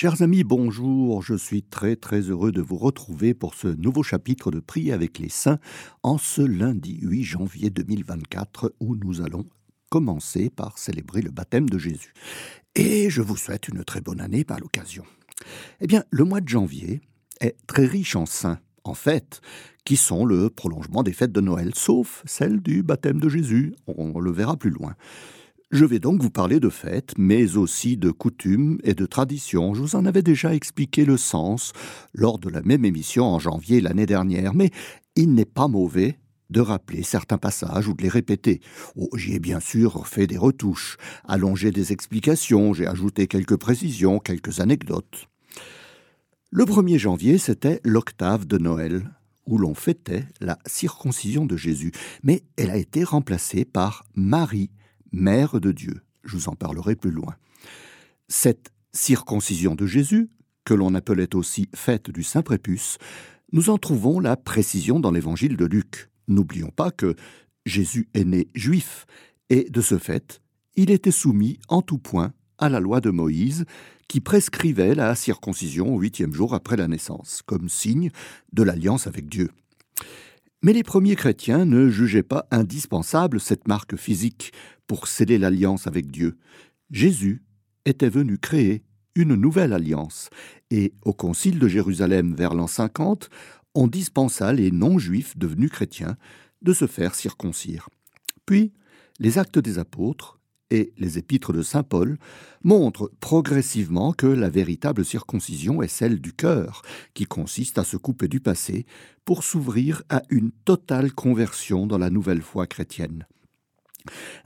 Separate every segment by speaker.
Speaker 1: Chers amis, bonjour. Je suis très très heureux de vous retrouver pour ce nouveau chapitre de Prier avec les saints en ce lundi 8 janvier 2024 où nous allons commencer par célébrer le baptême de Jésus. Et je vous souhaite une très bonne année par l'occasion. Eh bien, le mois de janvier est très riche en saints, en fêtes, qui sont le prolongement des fêtes de Noël, sauf celle du baptême de Jésus. On le verra plus loin. Je vais donc vous parler de fêtes, mais aussi de coutumes et de traditions. Je vous en avais déjà expliqué le sens lors de la même émission en janvier l'année dernière, mais il n'est pas mauvais de rappeler certains passages ou de les répéter. Oh, J'y ai bien sûr fait des retouches, allongé des explications, j'ai ajouté quelques précisions, quelques anecdotes. Le 1er janvier, c'était l'octave de Noël, où l'on fêtait la circoncision de Jésus, mais elle a été remplacée par Marie, Mère de Dieu. Je vous en parlerai plus loin. Cette circoncision de Jésus, que l'on appelait aussi fête du Saint Prépuce, nous en trouvons la précision dans l'évangile de Luc. N'oublions pas que Jésus est né juif, et de ce fait, il était soumis en tout point à la loi de Moïse, qui prescrivait la circoncision au huitième jour après la naissance, comme signe de l'alliance avec Dieu. Mais les premiers chrétiens ne jugeaient pas indispensable cette marque physique pour sceller l'alliance avec Dieu. Jésus était venu créer une nouvelle alliance, et au concile de Jérusalem vers l'an 50, on dispensa les non-juifs devenus chrétiens de se faire circoncire. Puis, les actes des apôtres et les épîtres de Saint Paul montrent progressivement que la véritable circoncision est celle du cœur, qui consiste à se couper du passé pour s'ouvrir à une totale conversion dans la nouvelle foi chrétienne.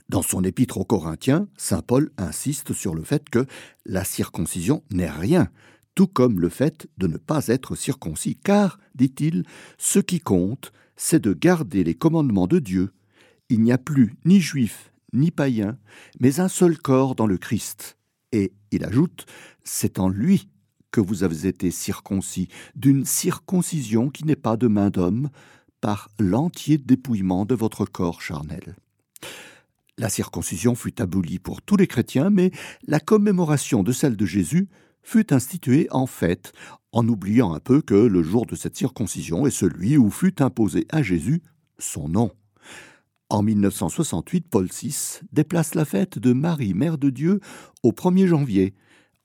Speaker 1: Dans son épître aux Corinthiens, Saint Paul insiste sur le fait que la circoncision n'est rien, tout comme le fait de ne pas être circoncis, car, dit-il, ce qui compte, c'est de garder les commandements de Dieu. Il n'y a plus ni juif ni païen, mais un seul corps dans le Christ. Et il ajoute, c'est en lui que vous avez été circoncis, d'une circoncision qui n'est pas de main d'homme, par l'entier dépouillement de votre corps charnel. La circoncision fut abolie pour tous les chrétiens, mais la commémoration de celle de Jésus fut instituée en fête, en oubliant un peu que le jour de cette circoncision est celui où fut imposé à Jésus son nom. En 1968, Paul VI déplace la fête de Marie, Mère de Dieu, au 1er janvier,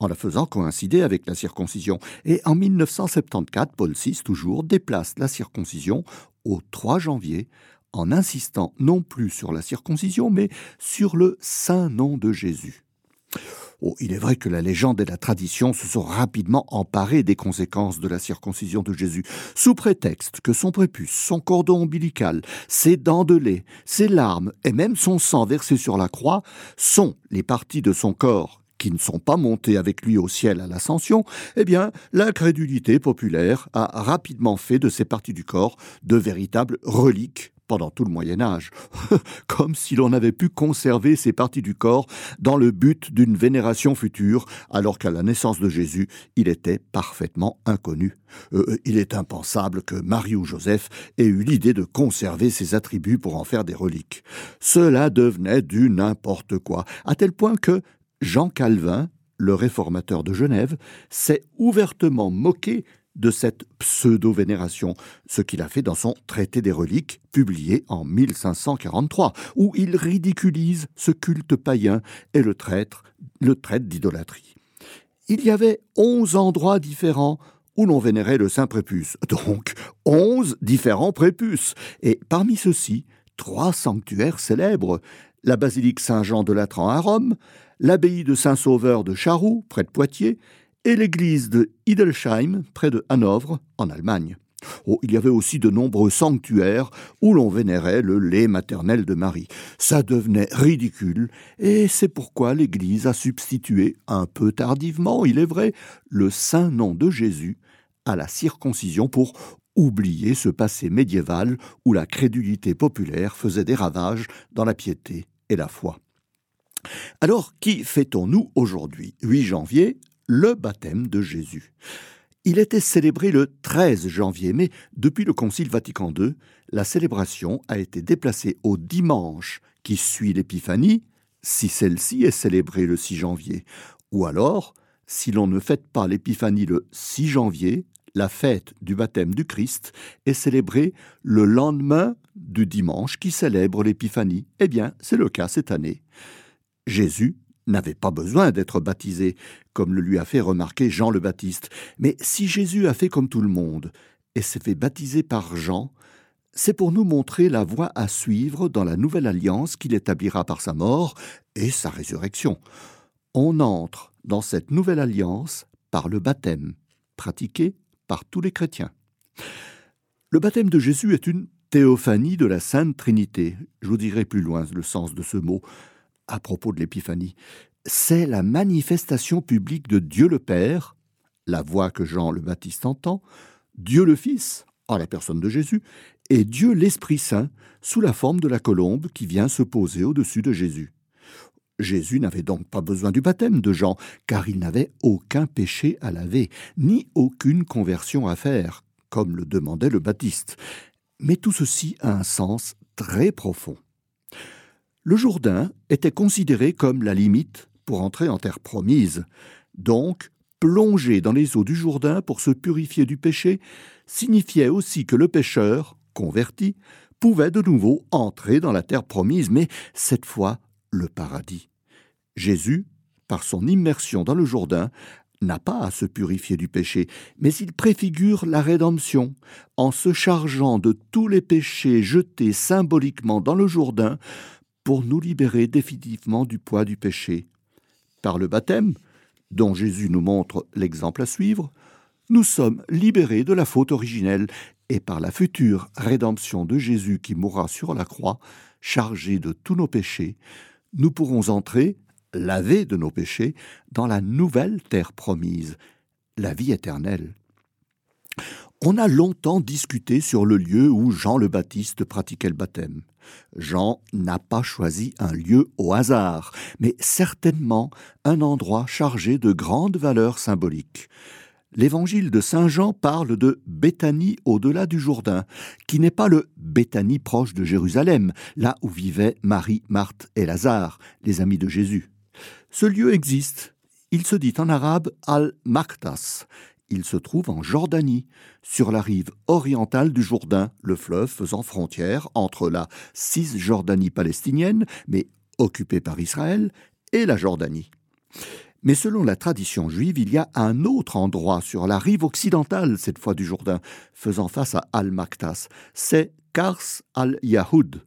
Speaker 1: en la faisant coïncider avec la circoncision. Et en 1974, Paul VI, toujours, déplace la circoncision au 3 janvier, en insistant non plus sur la circoncision, mais sur le saint nom de Jésus. Oh, il est vrai que la légende et la tradition se sont rapidement emparées des conséquences de la circoncision de Jésus, sous prétexte que son prépuce, son cordon ombilical, ses dents de lait, ses larmes et même son sang versé sur la croix sont les parties de son corps qui ne sont pas montées avec lui au ciel à l'ascension, eh bien, l'incrédulité populaire a rapidement fait de ces parties du corps de véritables reliques pendant tout le Moyen Âge, comme si l'on avait pu conserver ces parties du corps dans le but d'une vénération future, alors qu'à la naissance de Jésus, il était parfaitement inconnu. Euh, il est impensable que Marie ou Joseph aient eu l'idée de conserver ces attributs pour en faire des reliques. Cela devenait du n'importe quoi, à tel point que Jean Calvin, le réformateur de Genève, s'est ouvertement moqué de cette pseudo-vénération, ce qu'il a fait dans son Traité des reliques, publié en 1543, où il ridiculise ce culte païen et le traite, le d'idolâtrie. Il y avait onze endroits différents où l'on vénérait le Saint Prépuce, donc onze différents prépuces, et parmi ceux-ci, trois sanctuaires célèbres, la basilique Saint-Jean de Latran à Rome, l'abbaye de Saint-Sauveur de Charroux, près de Poitiers, et l'église de Hildesheim, près de Hanovre, en Allemagne. Oh, il y avait aussi de nombreux sanctuaires où l'on vénérait le lait maternel de Marie. Ça devenait ridicule, et c'est pourquoi l'Église a substitué, un peu tardivement, il est vrai, le saint nom de Jésus à la circoncision pour oublier ce passé médiéval où la crédulité populaire faisait des ravages dans la piété et la foi. Alors, qui fêtons-nous aujourd'hui 8 janvier, le baptême de Jésus. Il était célébré le 13 janvier, mais depuis le Concile Vatican II, la célébration a été déplacée au dimanche qui suit l'Épiphanie, si celle-ci est célébrée le 6 janvier, ou alors si l'on ne fête pas l'épiphanie le 6 janvier, la fête du baptême du Christ est célébrée le lendemain du dimanche qui célèbre l'épiphanie. Eh bien, c'est le cas cette année. Jésus n'avait pas besoin d'être baptisé, comme le lui a fait remarquer Jean le Baptiste. Mais si Jésus a fait comme tout le monde et s'est fait baptiser par Jean, c'est pour nous montrer la voie à suivre dans la nouvelle alliance qu'il établira par sa mort et sa résurrection. On entre dans cette nouvelle alliance par le baptême, pratiqué par tous les chrétiens. Le baptême de Jésus est une théophanie de la Sainte Trinité. Je vous dirai plus loin le sens de ce mot à propos de l'épiphanie. C'est la manifestation publique de Dieu le Père, la voix que Jean le Baptiste entend, Dieu le Fils, en la personne de Jésus, et Dieu l'Esprit Saint, sous la forme de la colombe qui vient se poser au-dessus de Jésus. Jésus n'avait donc pas besoin du baptême de Jean, car il n'avait aucun péché à laver, ni aucune conversion à faire, comme le demandait le Baptiste. Mais tout ceci a un sens très profond. Le Jourdain était considéré comme la limite pour entrer en terre promise. Donc, plonger dans les eaux du Jourdain pour se purifier du péché signifiait aussi que le pécheur, converti, pouvait de nouveau entrer dans la terre promise, mais cette fois le paradis. Jésus, par son immersion dans le Jourdain, n'a pas à se purifier du péché, mais il préfigure la rédemption, en se chargeant de tous les péchés jetés symboliquement dans le Jourdain nous libérer définitivement du poids du péché. Par le baptême, dont Jésus nous montre l'exemple à suivre, nous sommes libérés de la faute originelle et par la future rédemption de Jésus qui mourra sur la croix, chargé de tous nos péchés, nous pourrons entrer, lavés de nos péchés, dans la nouvelle terre promise, la vie éternelle. On a longtemps discuté sur le lieu où Jean le Baptiste pratiquait le baptême. Jean n'a pas choisi un lieu au hasard, mais certainement un endroit chargé de grandes valeurs symboliques. L'évangile de Saint Jean parle de Béthanie au-delà du Jourdain, qui n'est pas le Béthanie proche de Jérusalem, là où vivaient Marie, Marthe et Lazare, les amis de Jésus. Ce lieu existe. Il se dit en arabe Al-Maktas, il se trouve en Jordanie, sur la rive orientale du Jourdain, le fleuve faisant frontière entre la Cisjordanie palestinienne, mais occupée par Israël, et la Jordanie. Mais selon la tradition juive, il y a un autre endroit sur la rive occidentale, cette fois du Jourdain, faisant face à Al-Maktas. C'est Kars al-Yahoud,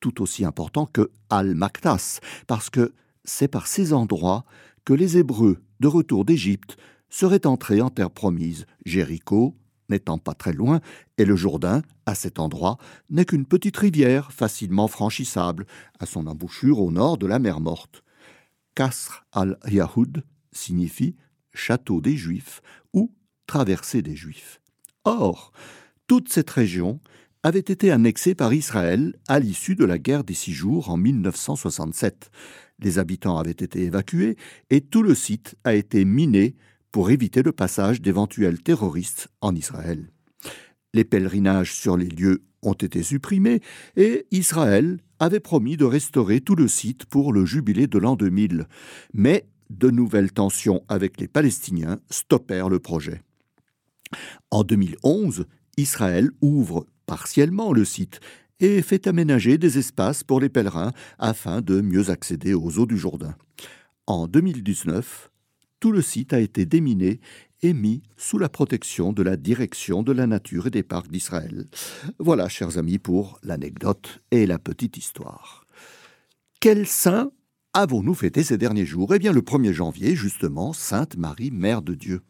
Speaker 1: tout aussi important que Al-Maktas, parce que c'est par ces endroits que les Hébreux, de retour d'Égypte, serait entré en terre promise, Jéricho n'étant pas très loin, et le Jourdain, à cet endroit, n'est qu'une petite rivière facilement franchissable, à son embouchure au nord de la mer Morte. Kasr al-Yahoud signifie château des Juifs ou traversée des Juifs. Or, toute cette région avait été annexée par Israël à l'issue de la guerre des six jours en 1967. Les habitants avaient été évacués et tout le site a été miné pour éviter le passage d'éventuels terroristes en Israël. Les pèlerinages sur les lieux ont été supprimés et Israël avait promis de restaurer tout le site pour le jubilé de l'an 2000. Mais de nouvelles tensions avec les Palestiniens stoppèrent le projet. En 2011, Israël ouvre partiellement le site et fait aménager des espaces pour les pèlerins afin de mieux accéder aux eaux du Jourdain. En 2019, tout le site a été déminé et mis sous la protection de la direction de la nature et des parcs d'Israël. Voilà, chers amis, pour l'anecdote et la petite histoire. Quel saint avons-nous fêté ces derniers jours? Eh bien, le 1er janvier, justement, Sainte Marie, Mère de Dieu.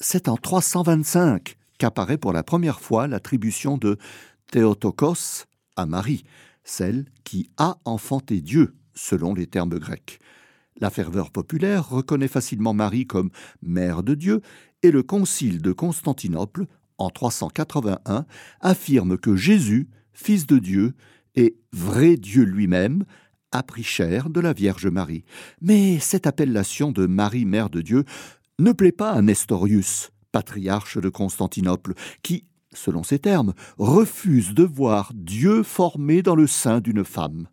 Speaker 1: C'est en 325 qu'apparaît pour la première fois l'attribution de Théotokos à Marie, celle qui a enfanté Dieu, selon les termes grecs. La ferveur populaire reconnaît facilement Marie comme mère de Dieu et le concile de Constantinople, en 381, affirme que Jésus, fils de Dieu et vrai Dieu lui-même, a pris chair de la Vierge Marie. Mais cette appellation de Marie, mère de Dieu, ne plaît pas à Nestorius, patriarche de Constantinople, qui, selon ses termes, refuse de voir Dieu formé dans le sein d'une femme.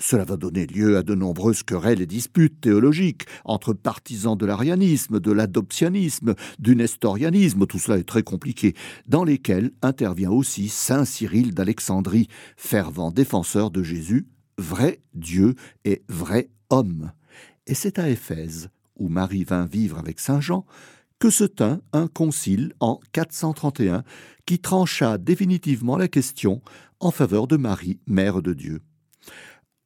Speaker 1: Cela va donner lieu à de nombreuses querelles et disputes théologiques entre partisans de l'arianisme, de l'adoptionnisme, du nestorianisme, tout cela est très compliqué, dans lesquels intervient aussi Saint Cyril d'Alexandrie, fervent défenseur de Jésus, vrai Dieu et vrai homme. Et c'est à Éphèse, où Marie vint vivre avec Saint Jean, que se tint un concile en 431 qui trancha définitivement la question en faveur de Marie, mère de Dieu.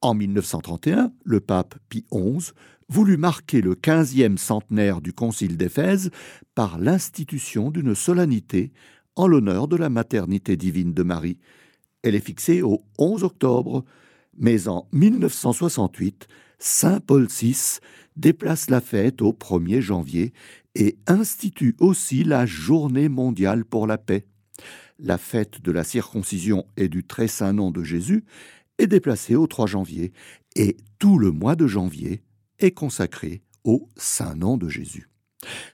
Speaker 1: En 1931, le pape Pie XI voulut marquer le quinzième centenaire du Concile d'Éphèse par l'institution d'une solennité en l'honneur de la maternité divine de Marie. Elle est fixée au 11 octobre, mais en 1968, Saint Paul VI déplace la fête au 1er janvier et institue aussi la Journée mondiale pour la paix. La fête de la circoncision et du très saint nom de Jésus est déplacé au 3 janvier et tout le mois de janvier est consacré au Saint Nom de Jésus.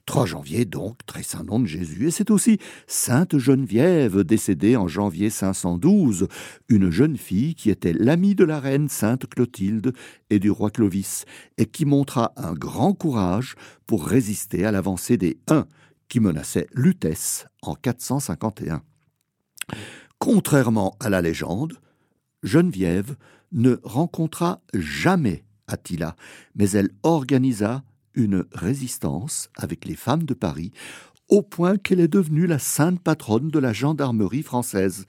Speaker 1: 3 janvier donc, très saint nom de Jésus, et c'est aussi Sainte Geneviève, décédée en janvier 512, une jeune fille qui était l'amie de la reine Sainte Clotilde et du roi Clovis, et qui montra un grand courage pour résister à l'avancée des Huns qui menaçaient Lutèce en 451. Contrairement à la légende, Geneviève ne rencontra jamais Attila, mais elle organisa une résistance avec les femmes de Paris, au point qu'elle est devenue la sainte patronne de la gendarmerie française.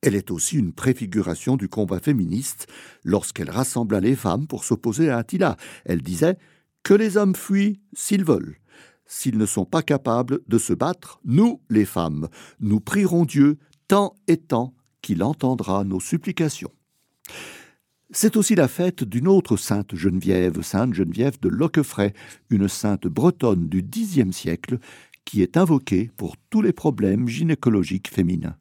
Speaker 1: Elle est aussi une préfiguration du combat féministe lorsqu'elle rassembla les femmes pour s'opposer à Attila. Elle disait Que les hommes fuient s'ils veulent. S'ils ne sont pas capables de se battre, nous, les femmes, nous prierons Dieu tant et tant qu'il entendra nos supplications. C'est aussi la fête d'une autre sainte Geneviève, sainte Geneviève de Loquefray, une sainte bretonne du Xe siècle, qui est invoquée pour tous les problèmes gynécologiques féminins.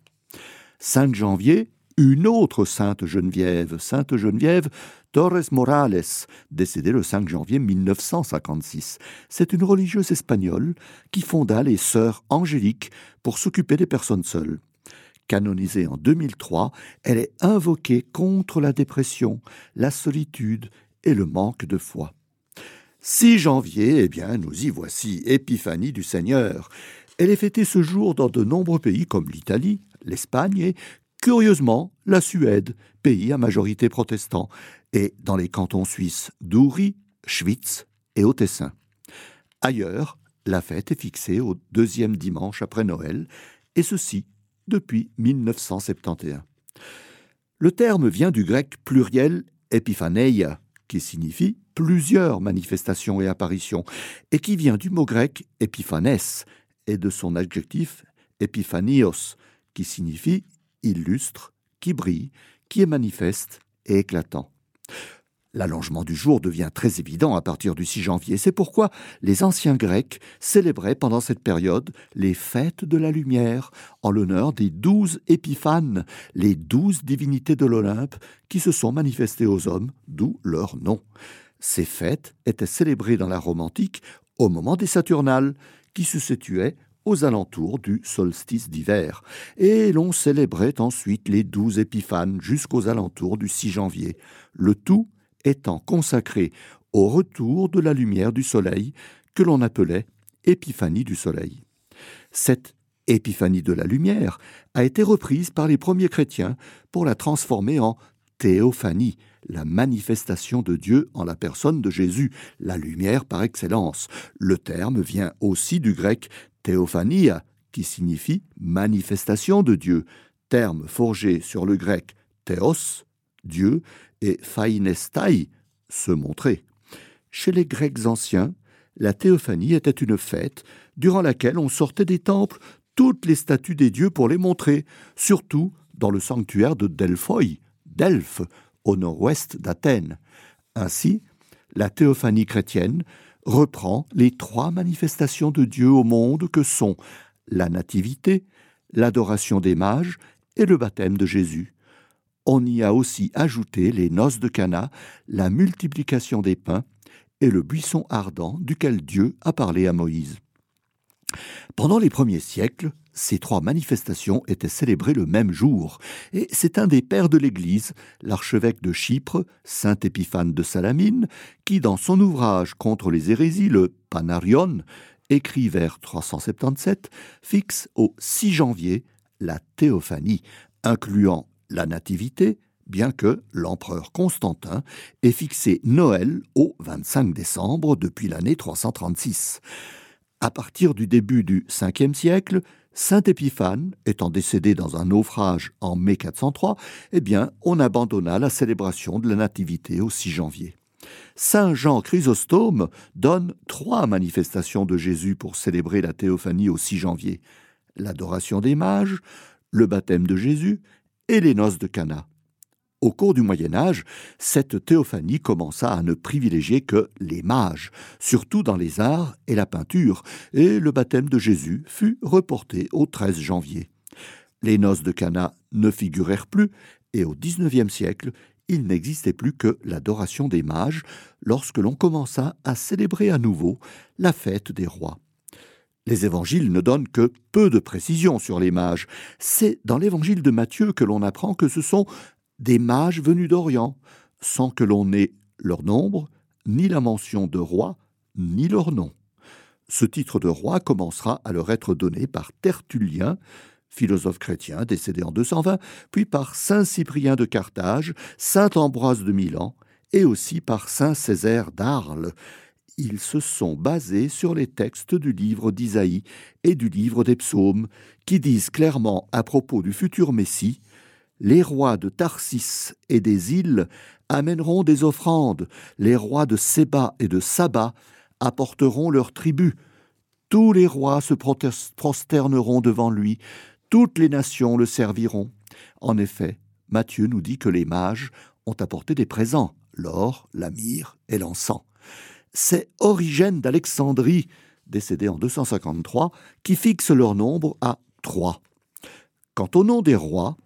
Speaker 1: Sainte Janvier, une autre sainte Geneviève, sainte Geneviève Torres Morales, décédée le 5 janvier 1956. C'est une religieuse espagnole qui fonda les Sœurs angéliques pour s'occuper des personnes seules. Canonisée en 2003, elle est invoquée contre la dépression, la solitude et le manque de foi. 6 janvier, eh bien, nous y voici, Épiphanie du Seigneur. Elle est fêtée ce jour dans de nombreux pays comme l'Italie, l'Espagne et, curieusement, la Suède, pays à majorité protestant, et dans les cantons suisses d'Uri, Schwyz et au Tessin. Ailleurs, la fête est fixée au deuxième dimanche après Noël, et ceci depuis 1971. Le terme vient du grec pluriel epiphaneia, qui signifie plusieurs manifestations et apparitions, et qui vient du mot grec epiphanes et de son adjectif epiphanios, qui signifie illustre, qui brille, qui est manifeste et éclatant. L'allongement du jour devient très évident à partir du 6 janvier. C'est pourquoi les anciens Grecs célébraient pendant cette période les fêtes de la lumière en l'honneur des douze épiphanes, les douze divinités de l'Olympe qui se sont manifestées aux hommes, d'où leur nom. Ces fêtes étaient célébrées dans la Rome antique au moment des Saturnales, qui se situaient aux alentours du solstice d'hiver, et l'on célébrait ensuite les douze épiphanes jusqu'aux alentours du 6 janvier, le tout étant consacré au retour de la lumière du soleil que l'on appelait Épiphanie du soleil. Cette Épiphanie de la lumière a été reprise par les premiers chrétiens pour la transformer en théophanie, la manifestation de Dieu en la personne de Jésus, la lumière par excellence. Le terme vient aussi du grec théophania, qui signifie manifestation de Dieu, terme forgé sur le grec théos, Dieu, et phainestai, se montrer. Chez les Grecs anciens, la théophanie était une fête durant laquelle on sortait des temples toutes les statues des dieux pour les montrer, surtout dans le sanctuaire de Delphoi, Delphes, au nord-ouest d'Athènes. Ainsi, la théophanie chrétienne reprend les trois manifestations de Dieu au monde que sont la nativité, l'adoration des mages et le baptême de Jésus on y a aussi ajouté les noces de Cana, la multiplication des pains et le buisson ardent duquel Dieu a parlé à Moïse. Pendant les premiers siècles, ces trois manifestations étaient célébrées le même jour, et c'est un des pères de l'Église, l'archevêque de Chypre, saint Épiphane de Salamine, qui, dans son ouvrage contre les hérésies, le Panarion, écrit vers 377, fixe au 6 janvier la théophanie, incluant la nativité, bien que l'empereur Constantin ait fixé Noël au 25 décembre depuis l'année 336. À partir du début du 5e siècle, Saint Épiphane, étant décédé dans un naufrage en mai 403, eh bien, on abandonna la célébration de la Nativité au 6 janvier. Saint Jean Chrysostome donne trois manifestations de Jésus pour célébrer la théophanie au 6 janvier l'adoration des mages, le baptême de Jésus et les noces de Cana. Au cours du Moyen Âge, cette théophanie commença à ne privilégier que les mages, surtout dans les arts et la peinture, et le baptême de Jésus fut reporté au 13 janvier. Les noces de Cana ne figurèrent plus, et au XIXe siècle, il n'existait plus que l'adoration des mages lorsque l'on commença à célébrer à nouveau la fête des rois. Les évangiles ne donnent que peu de précisions sur les mages. C'est dans l'évangile de Matthieu que l'on apprend que ce sont des mages venus d'Orient, sans que l'on ait leur nombre, ni la mention de roi, ni leur nom. Ce titre de roi commencera à leur être donné par Tertullien, philosophe chrétien décédé en 220, puis par Saint Cyprien de Carthage, Saint Ambroise de Milan, et aussi par Saint Césaire d'Arles. Ils se sont basés sur les textes du livre d'Isaïe et du livre des psaumes, qui disent clairement à propos du futur Messie les rois de Tarsis et des îles amèneront des offrandes, les rois de Séba et de Saba apporteront leurs tribus. Tous les rois se prosterneront devant lui, toutes les nations le serviront. En effet, Matthieu nous dit que les mages ont apporté des présents, l'or, la myrrhe et l'encens. C'est Origène d'Alexandrie, décédé en 253, qui fixe leur nombre à trois. Quant au nom des rois,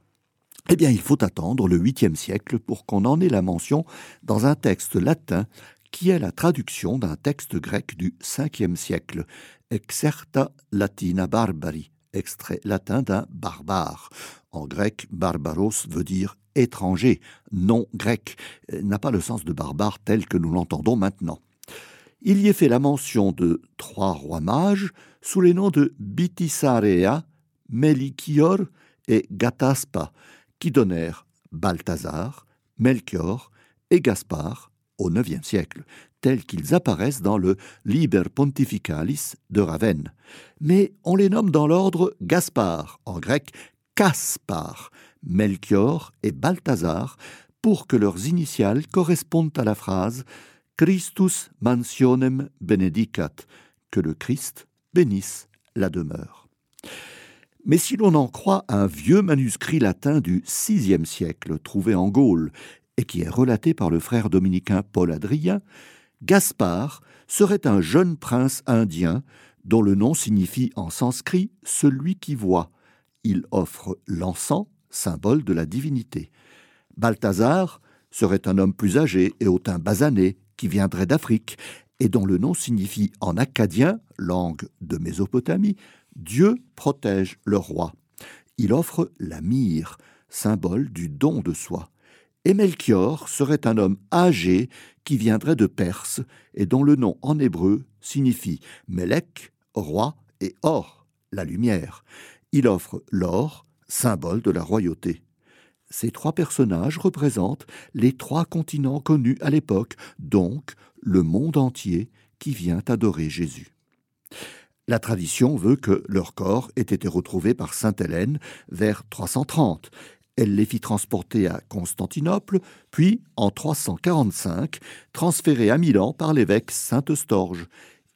Speaker 1: eh bien, il faut attendre le 8e siècle pour qu'on en ait la mention dans un texte latin qui est la traduction d'un texte grec du 5e siècle, Exerta Latina Barbari, extrait latin d'un barbare. En grec, barbaros veut dire étranger, non grec, n'a pas le sens de barbare tel que nous l'entendons maintenant. Il y est fait la mention de trois rois mages sous les noms de Bitisarea, Melikior et Gataspa, qui donnèrent Balthazar, Melchior et Gaspard au IXe siècle, tels qu'ils apparaissent dans le Liber Pontificalis de Ravenne. Mais on les nomme dans l'ordre Gaspard, en grec Caspar, Melchior et Balthazar, pour que leurs initiales correspondent à la phrase Christus mansionem benedicat, que le Christ bénisse la demeure. Mais si l'on en croit un vieux manuscrit latin du VIe siècle trouvé en Gaule et qui est relaté par le frère dominicain Paul Adrien, Gaspard serait un jeune prince indien dont le nom signifie en sanskrit celui qui voit. Il offre l'encens, symbole de la divinité. Balthazar serait un homme plus âgé et au teint basané qui viendrait d'Afrique et dont le nom signifie en acadien, langue de Mésopotamie, Dieu protège le roi. Il offre la myrrhe, symbole du don de soi. Et Melchior serait un homme âgé qui viendrait de Perse et dont le nom en hébreu signifie Melech, roi, et or, la lumière. Il offre l'or, symbole de la royauté. Ces trois personnages représentent les trois continents connus à l'époque, donc le monde entier qui vient adorer Jésus. La tradition veut que leur corps ait été retrouvé par Sainte Hélène vers 330. Elle les fit transporter à Constantinople, puis, en 345, transférés à Milan par l'évêque Saint-Eustorge.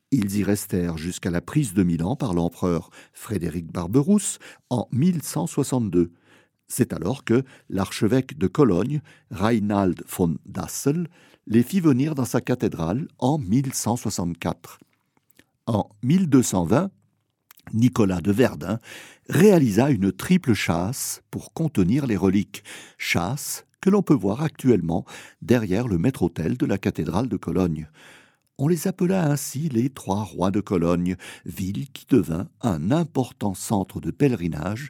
Speaker 1: Ils y restèrent jusqu'à la prise de Milan par l'empereur Frédéric Barberousse en 1162. C'est alors que l'archevêque de Cologne, Reinald von Dassel, les fit venir dans sa cathédrale en 1164. En 1220, Nicolas de Verdun réalisa une triple chasse pour contenir les reliques, chasse que l'on peut voir actuellement derrière le maître-autel de la cathédrale de Cologne. On les appela ainsi les trois rois de Cologne, ville qui devint un important centre de pèlerinage,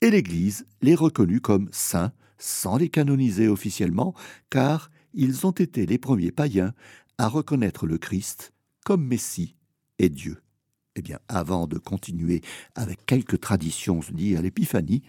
Speaker 1: et l'Église les reconnut comme saints sans les canoniser officiellement, car ils ont été les premiers païens à reconnaître le Christ comme Messie et Dieu. Eh bien, avant de continuer avec quelques traditions liées à l'Épiphanie,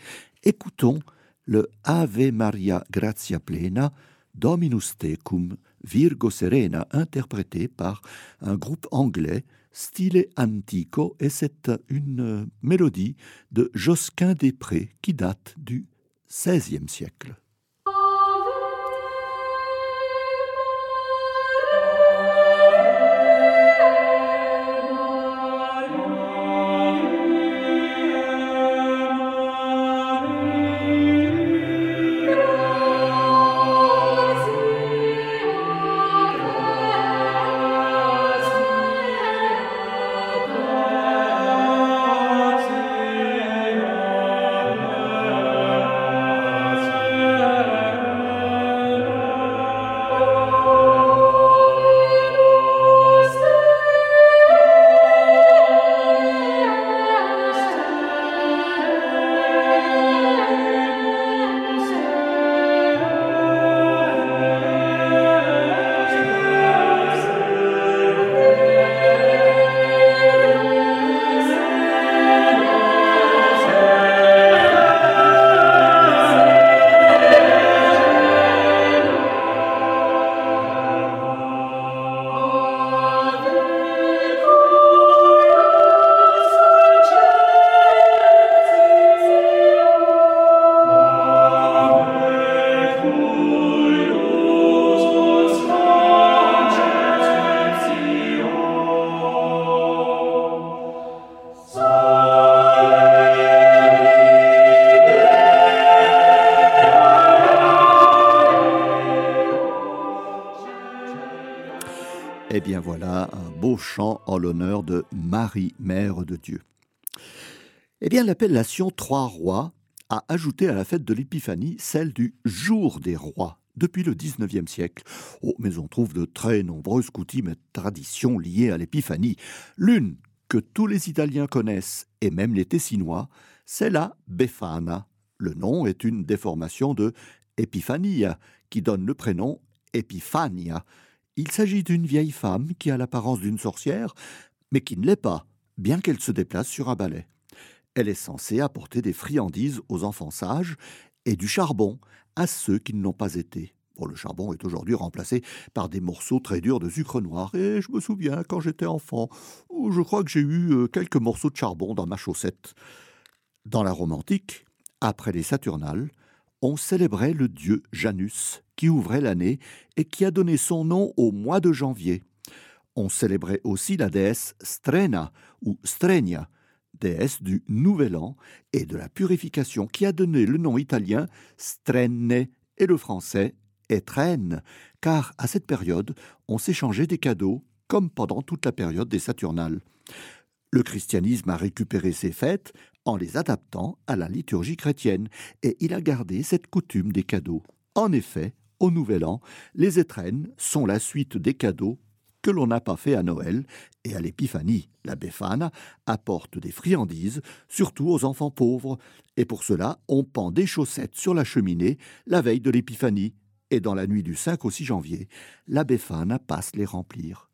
Speaker 1: écoutons le Ave Maria Gratia Plena Dominus Tecum Virgo Serena, interprété par un groupe anglais style antico, et c'est une mélodie de Josquin des Prés qui date du XVIe siècle. Beau chant en l'honneur de Marie, Mère de Dieu. Eh bien l'appellation Trois Rois a ajouté à la fête de l'Épiphanie celle du Jour des Rois depuis le XIXe siècle. Oh, mais on trouve de très nombreuses coutumes et traditions liées à l'Épiphanie. L'une que tous les Italiens connaissent, et même les Tessinois, c'est la Befana. Le nom est une déformation de Epifania, qui donne le prénom Epifania, il s'agit d'une vieille femme qui a l'apparence d'une sorcière, mais qui ne l'est pas, bien qu'elle se déplace sur un balai. Elle est censée apporter des friandises aux enfants sages et du charbon à ceux qui ne l'ont pas été. Bon, le charbon est aujourd'hui remplacé par des morceaux très durs de sucre noir, et je me souviens, quand j'étais enfant, je crois que j'ai eu euh, quelques morceaux de charbon dans ma chaussette. Dans la Rome antique, après les Saturnales, on célébrait le dieu Janus, qui ouvrait l'année et qui a donné son nom au mois de janvier. On célébrait aussi la déesse Strena ou Strenia, déesse du Nouvel An et de la purification, qui a donné le nom italien Strenne et le français Étrenne, car à cette période, on s'échangeait des cadeaux, comme pendant toute la période des Saturnales. Le christianisme a récupéré ces fêtes en les adaptant à la liturgie chrétienne, et il a gardé cette coutume des cadeaux. En effet, au Nouvel An, les étrennes sont la suite des cadeaux que l'on n'a pas fait à Noël, et à l'Épiphanie, la Befana apporte des friandises, surtout aux enfants pauvres, et pour cela on pend des chaussettes sur la cheminée la veille de l'Épiphanie, et dans la nuit du 5 au 6 janvier, la Befana passe les remplir.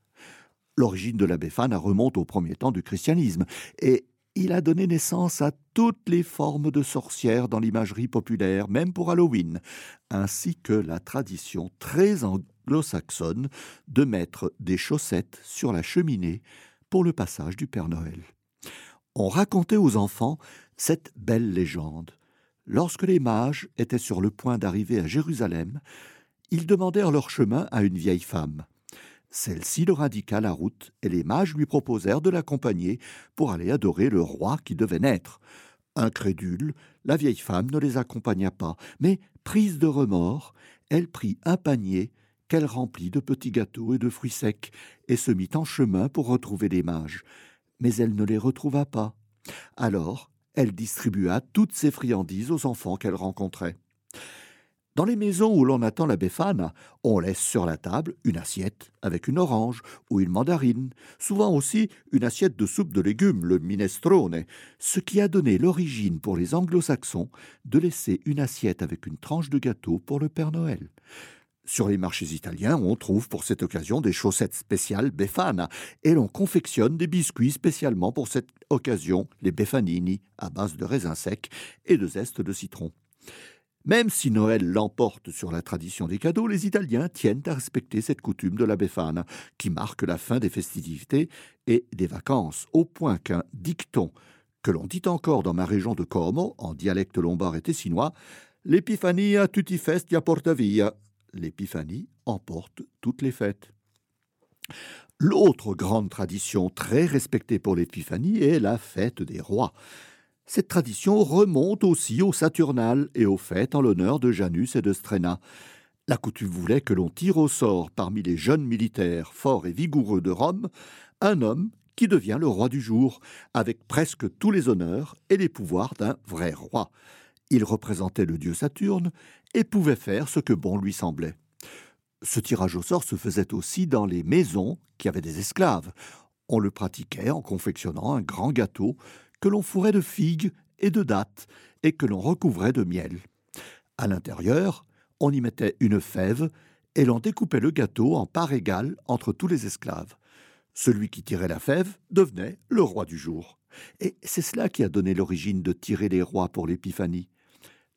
Speaker 1: L'origine de la Befana remonte au premier temps du christianisme, et il a donné naissance à toutes les formes de sorcières dans l'imagerie populaire, même pour Halloween, ainsi que la tradition très anglo-saxonne de mettre des chaussettes sur la cheminée pour le passage du Père Noël. On racontait aux enfants cette belle légende. Lorsque les mages étaient sur le point d'arriver à Jérusalem, ils demandèrent leur chemin à une vieille femme. Celle-ci leur indiqua la route, et les mages lui proposèrent de l'accompagner pour aller adorer le roi qui devait naître. Incrédule, la vieille femme ne les accompagna pas, mais, prise de remords, elle prit un panier qu'elle remplit de petits gâteaux et de fruits secs, et se mit en chemin pour retrouver les mages. Mais elle ne les retrouva pas. Alors, elle distribua toutes ses friandises aux enfants qu'elle rencontrait. Dans les maisons où l'on attend la Befana, on laisse sur la table une assiette avec une orange ou une mandarine, souvent aussi une assiette de soupe de légumes, le minestrone, ce qui a donné l'origine pour les anglo-saxons de laisser une assiette avec une tranche de gâteau pour le Père Noël. Sur les marchés italiens, on trouve pour cette occasion des chaussettes spéciales Befana et l'on confectionne des biscuits spécialement pour cette occasion, les Befanini, à base de raisins secs et de zeste de citron. Même si Noël l'emporte sur la tradition des cadeaux, les Italiens tiennent à respecter cette coutume de la Befana, qui marque la fin des festivités et des vacances, au point qu'un dicton que l'on dit encore dans ma région de Como, en dialecte lombard et tessinois, L'Epifania tutti festia porta via. L'épiphanie emporte toutes les fêtes. L'autre grande tradition très respectée pour l'épiphanie est la fête des rois. Cette tradition remonte aussi au Saturnal et aux fêtes en l'honneur de Janus et de Stréna. La coutume voulait que l'on tire au sort parmi les jeunes militaires forts et vigoureux de Rome un homme qui devient le roi du jour, avec presque tous les honneurs et les pouvoirs d'un vrai roi. Il représentait le dieu Saturne et pouvait faire ce que bon lui semblait. Ce tirage au sort se faisait aussi dans les maisons qui avaient des esclaves. On le pratiquait en confectionnant un grand gâteau que l'on fourrait de figues et de dattes et que l'on recouvrait de miel. À l'intérieur, on y mettait une fève et l'on découpait le gâteau en parts égales entre tous les esclaves. Celui qui tirait la fève devenait le roi du jour. Et c'est cela qui a donné l'origine de tirer les rois pour l'épiphanie.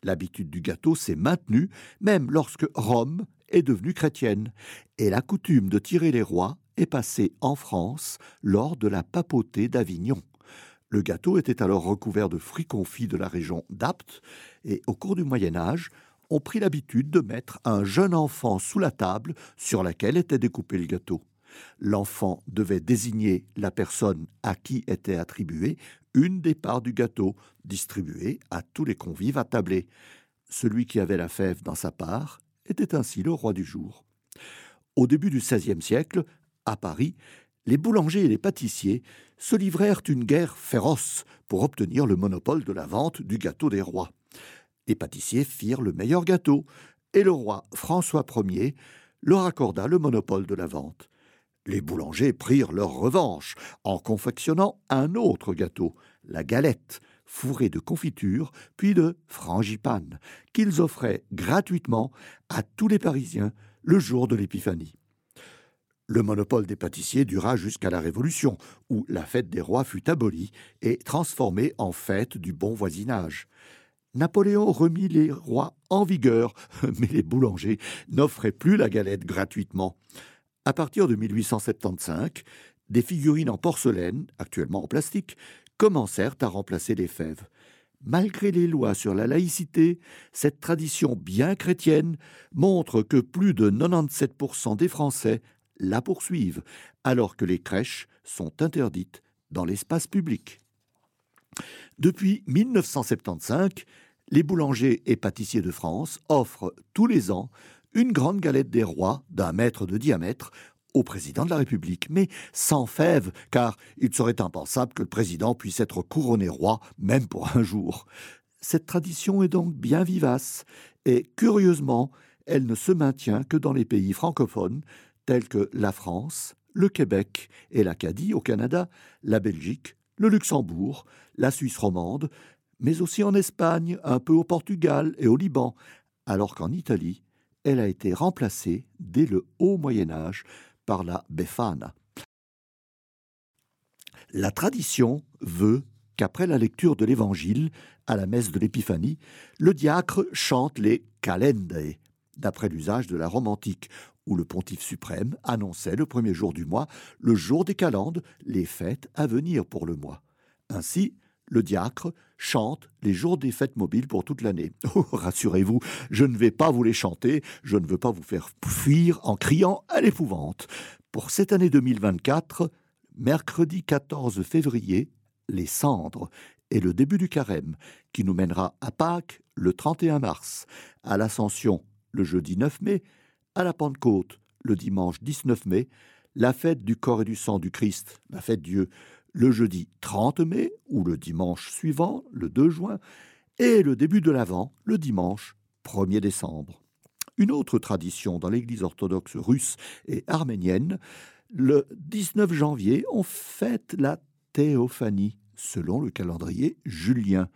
Speaker 1: L'habitude du gâteau s'est maintenue même lorsque Rome est devenue chrétienne, et la coutume de tirer les rois est passée en France lors de la papauté d'Avignon. Le gâteau était alors recouvert de fruits confits de la région d'Apt, et au cours du Moyen Âge, on prit l'habitude de mettre un jeune enfant sous la table sur laquelle était découpé le gâteau. L'enfant devait désigner la personne à qui était attribuée une des parts du gâteau, distribuée à tous les convives attablés. Celui qui avait la fève dans sa part était ainsi le roi du jour. Au début du XVIe siècle, à Paris, les boulangers et les pâtissiers se livrèrent une guerre féroce pour obtenir le monopole de la vente du gâteau des rois. Les pâtissiers firent le meilleur gâteau, et le roi François Ier leur accorda le monopole de la vente. Les boulangers prirent leur revanche en confectionnant un autre gâteau, la galette, fourrée de confiture puis de frangipane, qu'ils offraient gratuitement à tous les Parisiens le jour de l'Épiphanie. Le monopole des pâtissiers dura jusqu'à la Révolution, où la fête des rois fut abolie et transformée en fête du bon voisinage. Napoléon remit les rois en vigueur, mais les boulangers n'offraient plus la galette gratuitement. À partir de 1875, des figurines en porcelaine, actuellement en plastique, commencèrent à remplacer les fèves. Malgré les lois sur la laïcité, cette tradition bien chrétienne montre que plus de 97% des Français la poursuivent, alors que les crèches sont interdites dans l'espace public. Depuis 1975, les boulangers et pâtissiers de France offrent tous les ans une grande galette des rois d'un mètre de diamètre au président de la République, mais sans fève, car il serait impensable que le président puisse être couronné roi, même pour un jour. Cette tradition est donc bien vivace, et curieusement, elle ne se maintient que dans les pays francophones, tels que la France, le Québec et l'Acadie au Canada, la Belgique, le Luxembourg, la Suisse romande, mais aussi en Espagne, un peu au Portugal et au Liban, alors qu'en Italie, elle a été remplacée dès le haut Moyen Âge par la Befana. La tradition veut qu'après la lecture de l'Évangile, à la messe de l'Épiphanie, le diacre chante les Calendae, d'après l'usage de la Rome antique, où le pontife suprême annonçait le premier jour du mois, le jour des calendes, les fêtes à venir pour le mois. Ainsi, le diacre chante les jours des fêtes mobiles pour toute l'année. Oh, rassurez-vous, je ne vais pas vous les chanter, je ne veux pas vous faire fuir en criant à l'épouvante. Pour cette année 2024, mercredi 14 février, les cendres et le début du carême, qui nous mènera à Pâques le 31 mars, à l'Ascension le jeudi 9 mai, à la Pentecôte, le dimanche 19 mai, la fête du corps et du sang du Christ, la fête Dieu, le jeudi 30 mai ou le dimanche suivant, le 2 juin, et le début de l'Avent, le dimanche 1er décembre. une autre tradition dans l'Église orthodoxe russe et arménienne. Le 19 janvier, on fête la théophanie, selon le calendrier julien.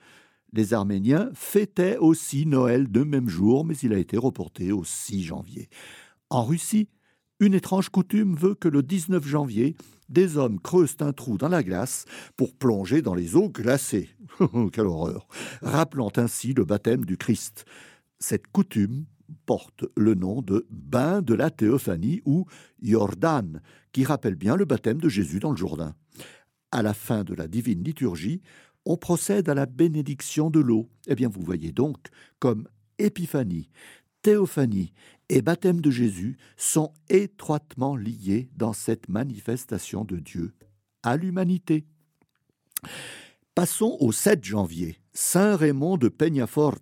Speaker 1: Les Arméniens fêtaient aussi Noël de même jour, mais il a été reporté au 6 janvier. En Russie, une étrange coutume veut que le 19 janvier, des hommes creusent un trou dans la glace pour plonger dans les eaux glacées. Quelle horreur Rappelant ainsi le baptême du Christ. Cette coutume porte le nom de bain de la théophanie ou Jordan, qui rappelle bien le baptême de Jésus dans le Jourdain. À la fin de la divine liturgie, on procède à la bénédiction de l'eau. Eh bien, vous voyez donc comme épiphanie, théophanie et baptême de Jésus sont étroitement liés dans cette manifestation de Dieu à l'humanité. Passons au 7 janvier, Saint Raymond de Peñafort,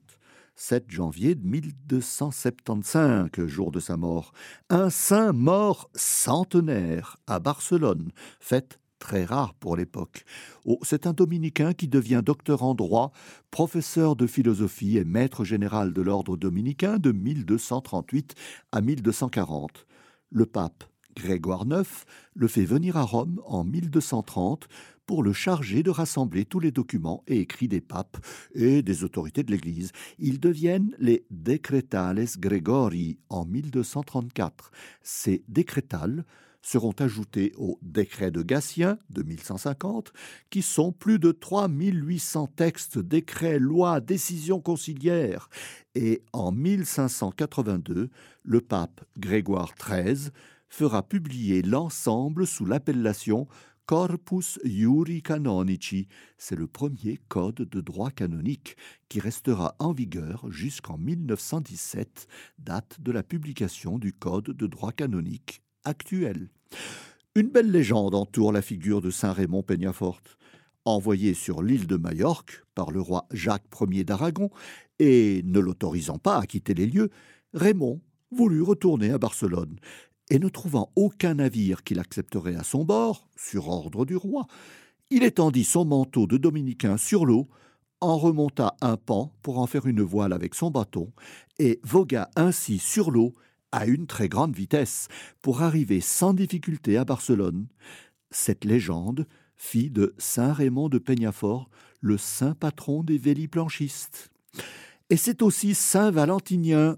Speaker 1: 7 janvier 1275, jour de sa mort, un saint mort centenaire à Barcelone, fête très rare pour l'époque. Oh, c'est un dominicain qui devient docteur en droit, professeur de philosophie et maître général de l'ordre dominicain de 1238 à 1240. Le pape Grégoire IX le fait venir à Rome en 1230 pour le charger de rassembler tous les documents et écrits des papes et des autorités de l'Église. Ils deviennent les Decretales Gregori en 1234. Ces décrétales seront ajoutés au décret de Gatien de 1150, qui sont plus de 3800 textes, décrets, lois, décisions conciliaires. Et en 1582, le pape Grégoire XIII fera publier l'ensemble sous l'appellation Corpus Iuri Canonici. C'est le premier code de droit canonique qui restera en vigueur jusqu'en 1917, date de la publication du code de droit canonique actuel. Une belle légende entoure la figure de Saint Raymond Peñafort. Envoyé sur l'île de Majorque par le roi Jacques Ier d'Aragon et ne l'autorisant pas à quitter les lieux, Raymond voulut retourner à Barcelone et ne trouvant aucun navire qui l'accepterait à son bord, sur ordre du roi, il étendit son manteau de dominicain sur l'eau, en remonta un pan pour en faire une voile avec son bâton, et vogua ainsi sur l'eau à une très grande vitesse pour arriver sans difficulté à Barcelone. Cette légende fit de Saint Raymond de Peñafort le saint patron des véliplanchistes. Et c'est aussi Saint Valentinien,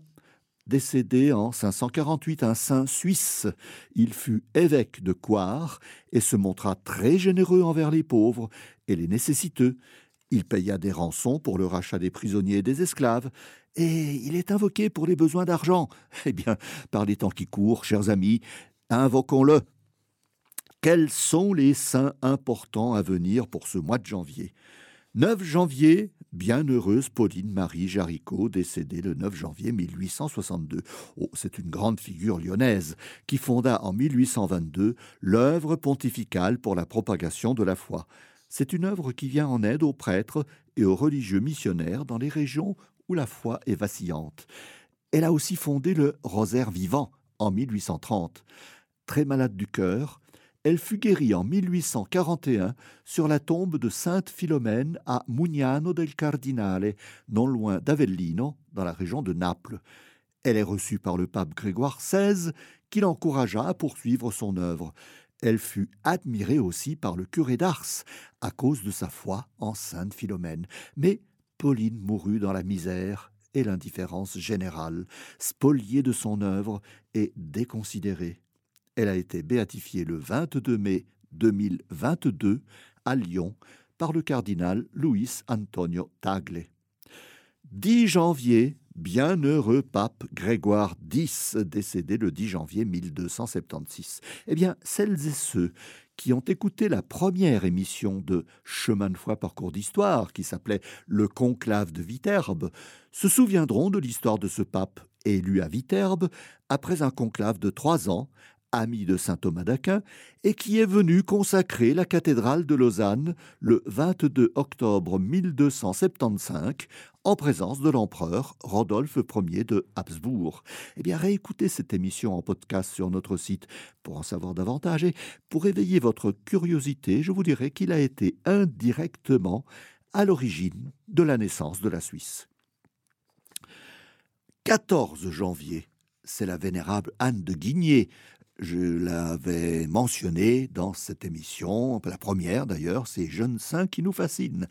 Speaker 1: décédé en 548, un saint suisse. Il fut évêque de Coire et se montra très généreux envers les pauvres et les nécessiteux. Il paya des rançons pour le rachat des prisonniers et des esclaves, et il est invoqué pour les besoins d'argent. Eh bien, par les temps qui courent, chers amis, invoquons-le. Quels sont les saints importants à venir pour ce mois de janvier? 9 janvier, bienheureuse Pauline Marie Jaricot, décédée le 9 janvier 1862. Oh, c'est une grande figure lyonnaise qui fonda en 1822 l'œuvre pontificale pour la propagation de la foi. C'est une œuvre qui vient en aide aux prêtres et aux religieux missionnaires dans les régions où la foi est vacillante. Elle a aussi fondé le Rosaire vivant en 1830. Très malade du cœur, elle fut guérie en 1841 sur la tombe de Sainte Philomène à Mugnano del Cardinale, non loin d'Avellino, dans la région de Naples. Elle est reçue par le pape Grégoire XVI, qui l'encouragea à poursuivre son œuvre. Elle fut admirée aussi par le curé d'Ars, à cause de sa foi en Sainte Philomène. Mais Pauline mourut dans la misère et l'indifférence générale, spoliée de son œuvre et déconsidérée. Elle a été béatifiée le 22 mai 2022 à Lyon par le cardinal Luis Antonio Tagle. 10 janvier, bienheureux pape Grégoire X, décédé le 10 janvier 1276. Eh bien, celles et ceux qui ont écouté la première émission de Chemin de foi parcours d'histoire, qui s'appelait Le Conclave de Viterbe, se souviendront de l'histoire de ce pape élu à Viterbe après un conclave de trois ans ami de saint Thomas d'Aquin, et qui est venu consacrer la cathédrale de Lausanne le 22 octobre 1275 en présence de l'empereur Rodolphe Ier de Habsbourg. Eh bien, réécoutez cette émission en podcast sur notre site pour en savoir davantage et pour éveiller votre curiosité, je vous dirai qu'il a été indirectement à l'origine de la naissance de la Suisse. 14 janvier c'est la vénérable Anne de Guigné. Je l'avais mentionné dans cette émission, la première d'ailleurs, ces jeunes saints qui nous fascinent.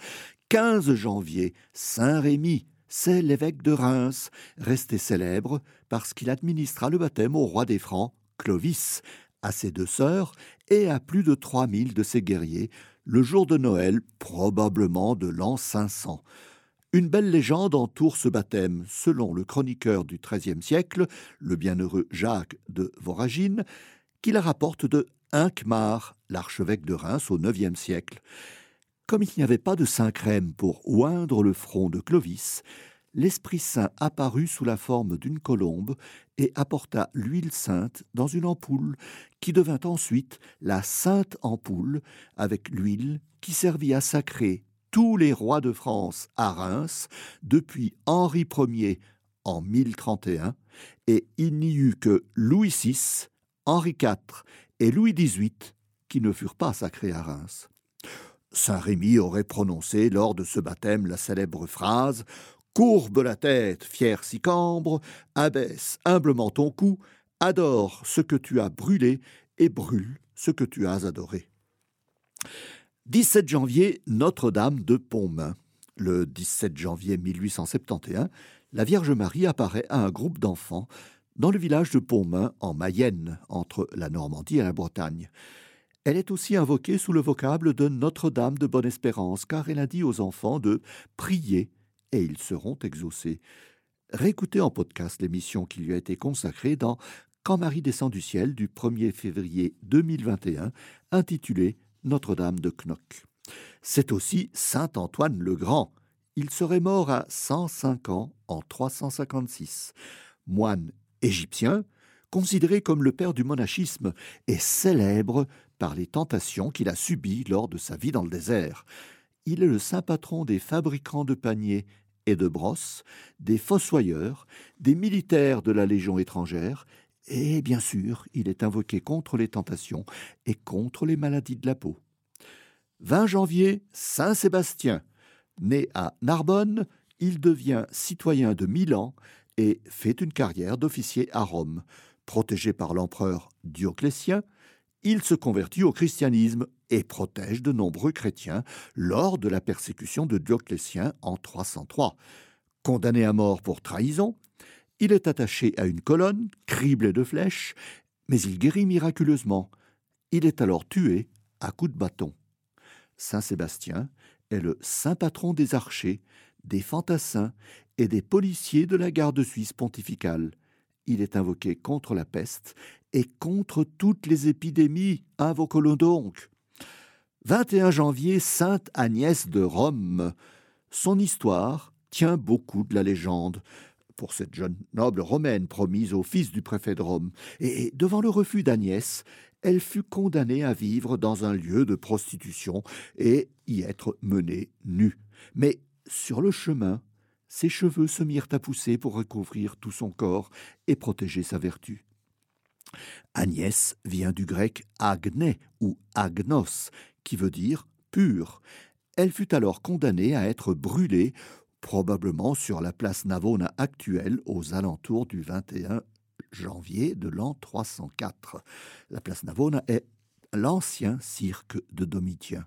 Speaker 1: 15 janvier, Saint Rémy, c'est l'évêque de Reims, resté célèbre parce qu'il administra le baptême au roi des Francs, Clovis, à ses deux sœurs et à plus de 3000 de ses guerriers, le jour de Noël, probablement de l'an 500. Une belle légende entoure ce baptême, selon le chroniqueur du XIIIe siècle, le bienheureux Jacques de Voragine, qui la rapporte de Hincmar, l'archevêque de Reims au IXe siècle. Comme il n'y avait pas de Saint-Crème pour oindre le front de Clovis, l'Esprit Saint apparut sous la forme d'une colombe et apporta l'huile sainte dans une ampoule, qui devint ensuite la sainte ampoule, avec l'huile qui servit à sacrer tous les rois de France à Reims depuis Henri Ier en 1031, et il n'y eut que Louis VI, Henri IV et Louis XVIII qui ne furent pas sacrés à Reims. Saint Rémy aurait prononcé lors de ce baptême la célèbre phrase Courbe la tête, fier sicambre, abaisse humblement ton cou, adore ce que tu as brûlé et brûle ce que tu as adoré. 17 janvier, Notre-Dame de Pontmain. Le 17 janvier 1871, la Vierge Marie apparaît à un groupe d'enfants dans le village de Pontmain, en Mayenne, entre la Normandie et la Bretagne. Elle est aussi invoquée sous le vocable de Notre-Dame de Bonne-Espérance, car elle a dit aux enfants de prier et ils seront exaucés. Réécoutez en podcast l'émission qui lui a été consacrée dans Quand Marie descend du ciel du 1er février 2021, intitulée notre-Dame de Knock. C'est aussi Saint Antoine le Grand. Il serait mort à 105 ans en 356. Moine égyptien, considéré comme le père du monachisme et célèbre par les tentations qu'il a subies lors de sa vie dans le désert. Il est le saint patron des fabricants de paniers et de brosses, des fossoyeurs, des militaires de la Légion étrangère et bien sûr, il est invoqué contre les tentations et contre les maladies de la peau. 20 janvier, Saint Sébastien. Né à Narbonne, il devient citoyen de Milan et fait une carrière d'officier à Rome. Protégé par l'empereur Dioclétien, il se convertit au christianisme et protège de nombreux chrétiens lors de la persécution de Dioclétien en 303. Condamné à mort pour trahison, il est attaché à une colonne, criblé de flèches, mais il guérit miraculeusement. Il est alors tué à coups de bâton. Saint Sébastien est le saint patron des archers, des fantassins et des policiers de la garde suisse pontificale. Il est invoqué contre la peste et contre toutes les épidémies. Invoquons-le donc. 21 janvier, Sainte Agnès de Rome. Son histoire tient beaucoup de la légende pour cette jeune noble romaine promise au fils du préfet de Rome, et devant le refus d'Agnès, elle fut condamnée à vivre dans un lieu de prostitution et y être menée nue. Mais sur le chemin, ses cheveux se mirent à pousser pour recouvrir tout son corps et protéger sa vertu. Agnès vient du grec agne ou agnos, qui veut dire pur. Elle fut alors condamnée à être brûlée probablement sur la place Navona actuelle aux alentours du 21 janvier de l'an 304. La place Navona est l'ancien cirque de Domitien.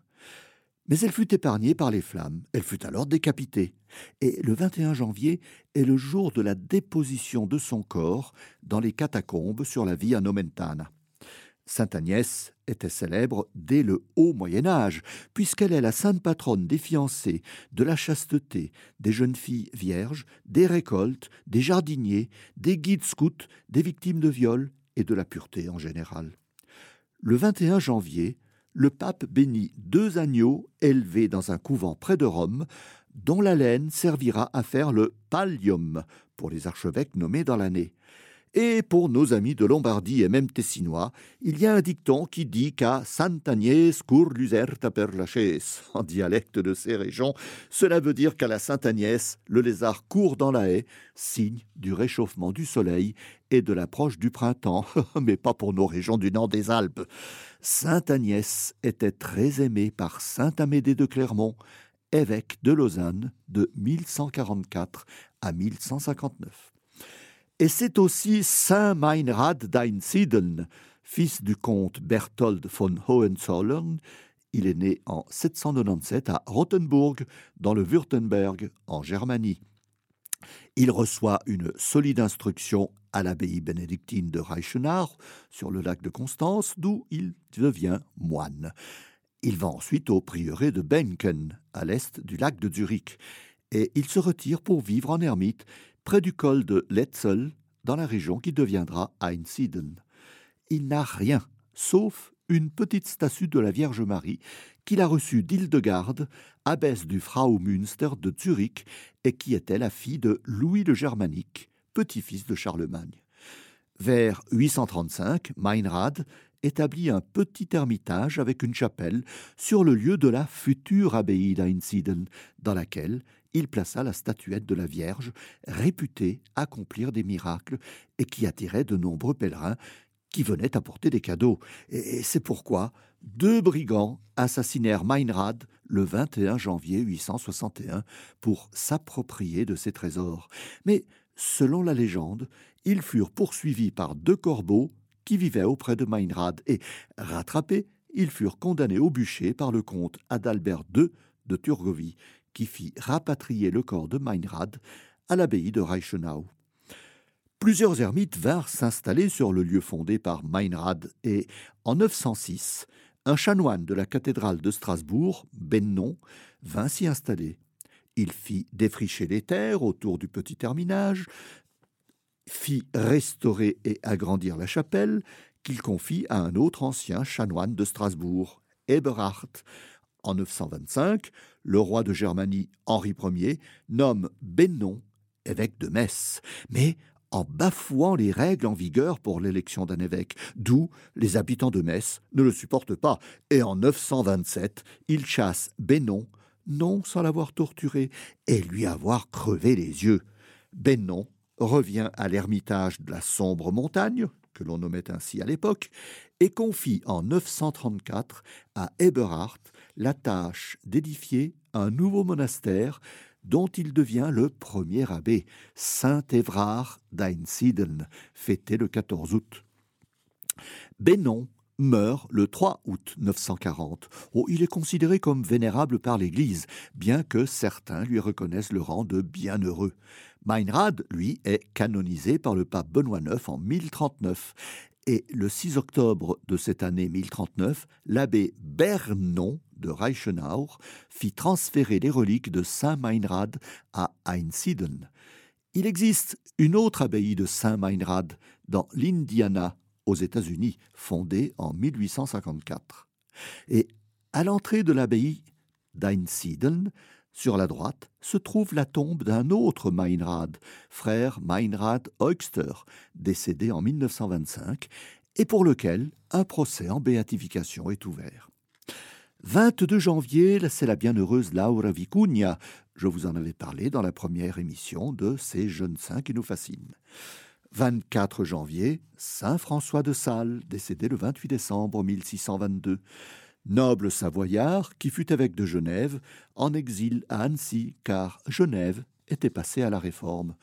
Speaker 1: Mais elle fut épargnée par les flammes, elle fut alors décapitée, et le 21 janvier est le jour de la déposition de son corps dans les catacombes sur la Via Nomentana. Sainte Agnès était célèbre dès le haut Moyen Âge, puisqu'elle est la sainte patronne des fiancés, de la chasteté, des jeunes filles vierges, des récoltes, des jardiniers, des guides scouts, des victimes de viol et de la pureté en général. Le 21 janvier, le pape bénit deux agneaux élevés dans un couvent près de Rome, dont la laine servira à faire le pallium pour les archevêques nommés dans l'année. Et pour nos amis de Lombardie et même tessinois, il y a un dicton qui dit qu'à Sant'Agnès cour l'userta per laches. En dialecte de ces régions, cela veut dire qu'à la Sainte-Agnès, le lézard court dans la haie, signe du réchauffement du soleil et de l'approche du printemps, mais pas pour nos régions du nord des Alpes. Sainte Agnès était très aimée par Saint Amédée de Clermont, évêque de Lausanne de 1144 à 1159. Et c'est aussi Saint Meinrad d'Einsiedeln, fils du comte Berthold von Hohenzollern. Il est né en 797 à Rothenburg, dans le Württemberg, en Germanie. Il reçoit une solide instruction à l'abbaye bénédictine de Reichenau, sur le lac de Constance, d'où il devient moine. Il va ensuite au prieuré de Benken, à l'est du lac de Zurich, et il se retire pour vivre en ermite près du col de Letzel, dans la région qui deviendra Einsiedeln. Il n'a rien, sauf une petite statue de la Vierge Marie qu'il a reçue d'Hildegarde, abbesse du Fraumünster de Zurich, et qui était la fille de Louis de Germanique, petit-fils de Charlemagne. Vers 835, Meinrad établit un petit ermitage avec une chapelle sur le lieu de la future abbaye d'Einsiedeln, dans laquelle il plaça la statuette de la Vierge, réputée accomplir des miracles et qui attirait de nombreux pèlerins qui venaient apporter des cadeaux. Et c'est pourquoi deux brigands assassinèrent Meinrad le 21 janvier 861 pour s'approprier de ses trésors. Mais, selon la légende, ils furent poursuivis par deux corbeaux qui vivaient auprès de Meinrad et, rattrapés, ils furent condamnés au bûcher par le comte Adalbert II de Turgovie, qui fit rapatrier le corps de Meinrad à l'abbaye de Reichenau. Plusieurs ermites vinrent s'installer sur le lieu fondé par Meinrad et, en 906, un chanoine de la cathédrale de Strasbourg, Bennon, vint s'y installer. Il fit défricher les terres autour du petit terminage, fit restaurer et agrandir la chapelle, qu'il confie à un autre ancien chanoine de Strasbourg, Eberhard, en 925, le roi de Germanie Henri Ier nomme Bennon évêque de Metz, mais en bafouant les règles en vigueur pour l'élection d'un évêque, d'où les habitants de Metz ne le supportent pas, et en 927, il chasse Bennon, non sans l'avoir torturé et lui avoir crevé les yeux. Bennon revient à l'ermitage de la sombre montagne, que l'on nommait ainsi à l'époque, et confie en 934 à Eberhard la tâche d'édifier un nouveau monastère dont il devient le premier abbé, Saint Évrard d'Einsiedeln, fêté le 14 août. Bénon meurt le 3 août 940. Oh, il est considéré comme vénérable par l'Église, bien que certains lui reconnaissent le rang de bienheureux. Meinrad, lui, est canonisé par le pape Benoît IX en 1039 et le 6 octobre de cette année 1039, l'abbé Bernon de Reichenau fit transférer les reliques de Saint Meinrad à Einsiedeln. Il existe une autre abbaye de Saint Meinrad dans l'Indiana, aux États-Unis, fondée en 1854. Et à l'entrée de l'abbaye d'Einsiedeln, sur la droite se trouve la tombe d'un autre Meinrad, frère Meinrad Eugster, décédé en 1925, et pour lequel un procès en béatification est ouvert. 22 janvier, c'est la bienheureuse Laura Vicuña. Je vous en avais parlé dans la première émission de ces jeunes saints qui nous fascinent. 24 janvier, Saint François de Sales, décédé le 28 décembre 1622 noble savoyard qui fut évêque de Genève, en exil à Annecy, car Genève était passée à la Réforme.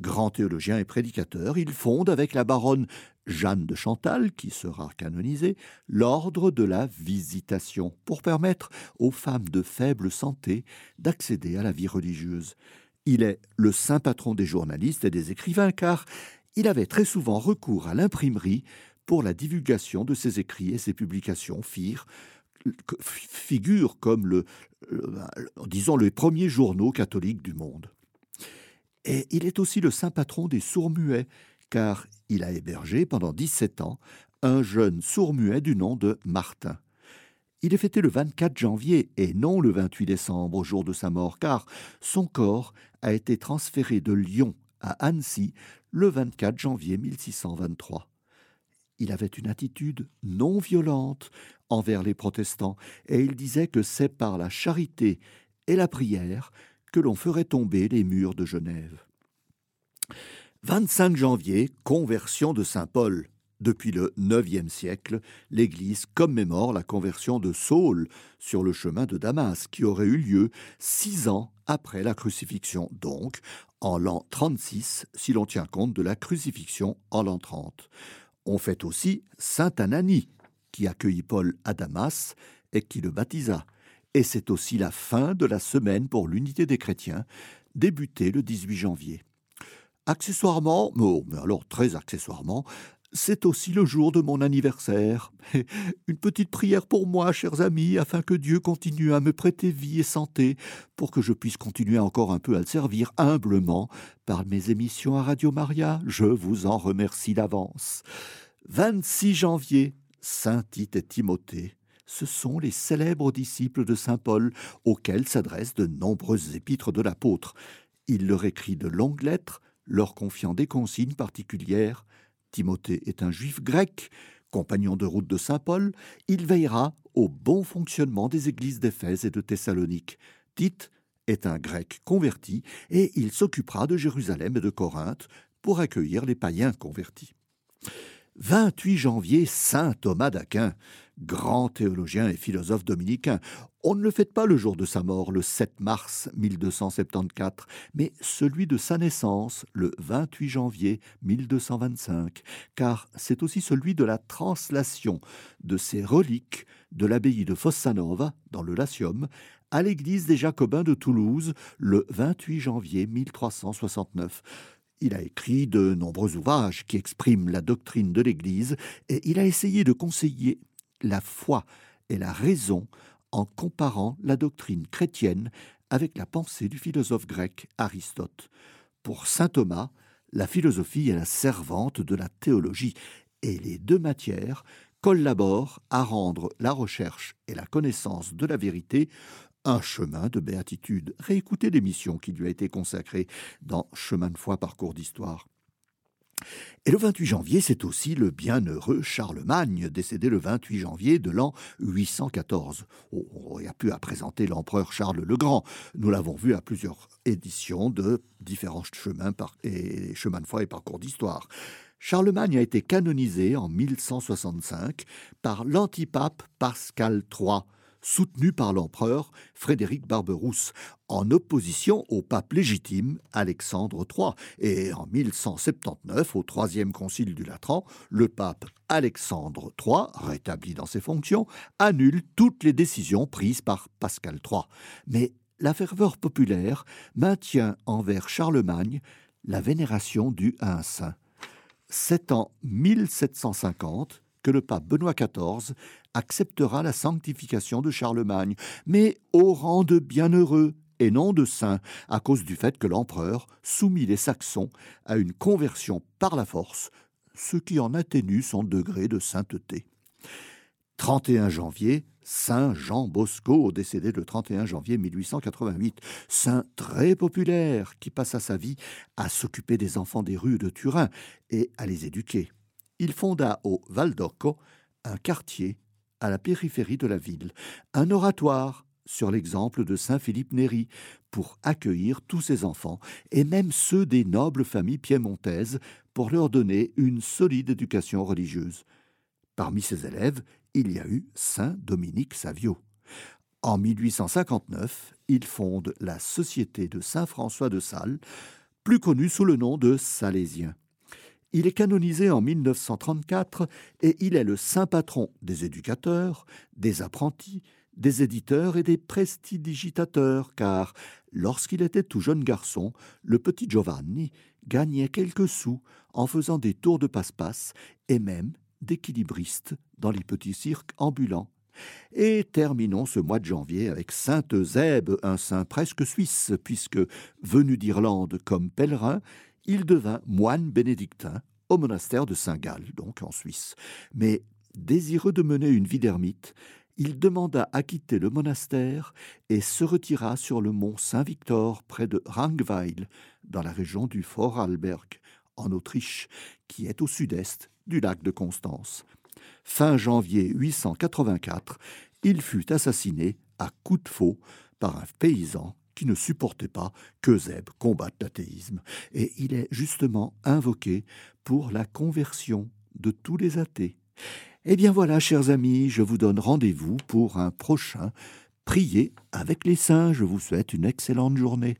Speaker 1: Grand théologien et prédicateur, il fonde avec la baronne Jeanne de Chantal, qui sera canonisée, l'ordre de la Visitation, pour permettre aux femmes de faible santé d'accéder à la vie religieuse. Il est le saint patron des journalistes et des écrivains, car il avait très souvent recours à l'imprimerie pour la divulgation de ses écrits et ses publications firent figure comme le, disons, les premiers journaux catholiques du monde. Et il est aussi le saint patron des sourds-muets, car il a hébergé pendant 17 ans un jeune sourd-muet du nom de Martin. Il est fêté le 24 janvier et non le 28 décembre, au jour de sa mort, car son corps a été transféré de Lyon à Annecy le 24 janvier 1623 il avait une attitude non violente envers les protestants, et il disait que c'est par la charité et la prière que l'on ferait tomber les murs de Genève. 25 janvier, conversion de Saint Paul. Depuis le IXe siècle, l'Église commémore la conversion de Saul sur le chemin de Damas, qui aurait eu lieu six ans après la crucifixion, donc en l'an 36 si l'on tient compte de la crucifixion en l'an 30. On fait aussi Saint Anani, qui accueillit Paul à Damas et qui le baptisa. Et c'est aussi la fin de la semaine pour l'unité des chrétiens, débutée le 18 janvier. Accessoirement, oh, mais alors très accessoirement, c'est aussi le jour de mon anniversaire. Une petite prière pour moi, chers amis, afin que Dieu continue à me prêter vie et santé, pour que je puisse continuer encore un peu à le servir humblement par mes émissions à Radio Maria. Je vous en remercie d'avance. 26 janvier, Saint Tite et Timothée. Ce sont les célèbres disciples de Saint Paul auxquels s'adressent de nombreuses épîtres de l'apôtre. Il leur écrit de longues lettres, leur confiant des consignes particulières Timothée est un juif grec, compagnon de route de Saint Paul, il veillera au bon fonctionnement des églises d'Éphèse et de Thessalonique. Tite est un grec converti et il s'occupera de Jérusalem et de Corinthe pour accueillir les païens convertis. 28 janvier, Saint Thomas d'Aquin, grand théologien et philosophe dominicain. On ne le fête pas le jour de sa mort, le 7 mars 1274, mais celui de sa naissance, le 28 janvier 1225, car c'est aussi celui de la translation de ses reliques de l'abbaye de Fossanova, dans le Latium, à l'église des Jacobins de Toulouse, le 28 janvier 1369. Il a écrit de nombreux ouvrages qui expriment la doctrine de l'Église et il a essayé de conseiller la foi et la raison en comparant la doctrine chrétienne avec la pensée du philosophe grec Aristote. Pour saint Thomas, la philosophie est la servante de la théologie et les deux matières collaborent à rendre la recherche et la connaissance de la vérité un chemin de béatitude. Réécoutez l'émission qui lui a été consacrée dans Chemin de foi, parcours d'histoire. Et le 28 janvier, c'est aussi le bienheureux Charlemagne, décédé le 28 janvier de l'an 814. on a pu à présenter l'empereur Charles le Grand. Nous l'avons vu à plusieurs éditions de différents chemins et chemins de foi et parcours d'histoire. Charlemagne a été canonisé en 1165 par l'antipape Pascal III soutenu par l'empereur Frédéric Barberousse, en opposition au pape légitime Alexandre III. Et en 1179, au troisième concile du Latran, le pape Alexandre III, rétabli dans ses fonctions, annule toutes les décisions prises par Pascal III. Mais la ferveur populaire maintient envers Charlemagne la vénération due à saint. C'est en 1750 que le pape Benoît XIV acceptera la sanctification de Charlemagne, mais au rang de bienheureux et non de saint, à cause du fait que l'empereur soumit les Saxons à une conversion par la force, ce qui en atténue son degré de sainteté. 31 janvier, Saint Jean Bosco, décédé le 31 janvier 1888, saint très populaire qui passa sa vie à s'occuper des enfants des rues de Turin et à les éduquer il fonda au Val d'Orco un quartier à la périphérie de la ville, un oratoire sur l'exemple de saint Philippe Néri pour accueillir tous ses enfants et même ceux des nobles familles piémontaises pour leur donner une solide éducation religieuse. Parmi ses élèves, il y a eu saint Dominique Savio. En 1859, il fonde la Société de Saint François de Sales, plus connue sous le nom de Salésien. Il est canonisé en 1934 et il est le saint patron des éducateurs, des apprentis, des éditeurs et des prestidigitateurs, car lorsqu'il était tout jeune garçon, le petit Giovanni gagnait quelques sous en faisant des tours de passe-passe et même d'équilibriste dans les petits cirques ambulants. Et terminons ce mois de janvier avec Sainte Zèbe, un saint presque suisse, puisque, venu d'Irlande comme pèlerin, il devint moine bénédictin au monastère de Saint-Gall, donc en Suisse. Mais désireux de mener une vie d'ermite, il demanda à quitter le monastère et se retira sur le mont Saint-Victor près de Rangweil, dans la région du Vorarlberg, en Autriche, qui est au sud-est du lac de Constance. Fin janvier 884, il fut assassiné à coups de faux par un paysan qui ne supportait pas que combatte l'athéisme. Et il est justement invoqué pour la conversion de tous les athées. Eh bien voilà, chers amis, je vous donne rendez-vous pour un prochain Priez avec les saints. Je vous souhaite une excellente journée.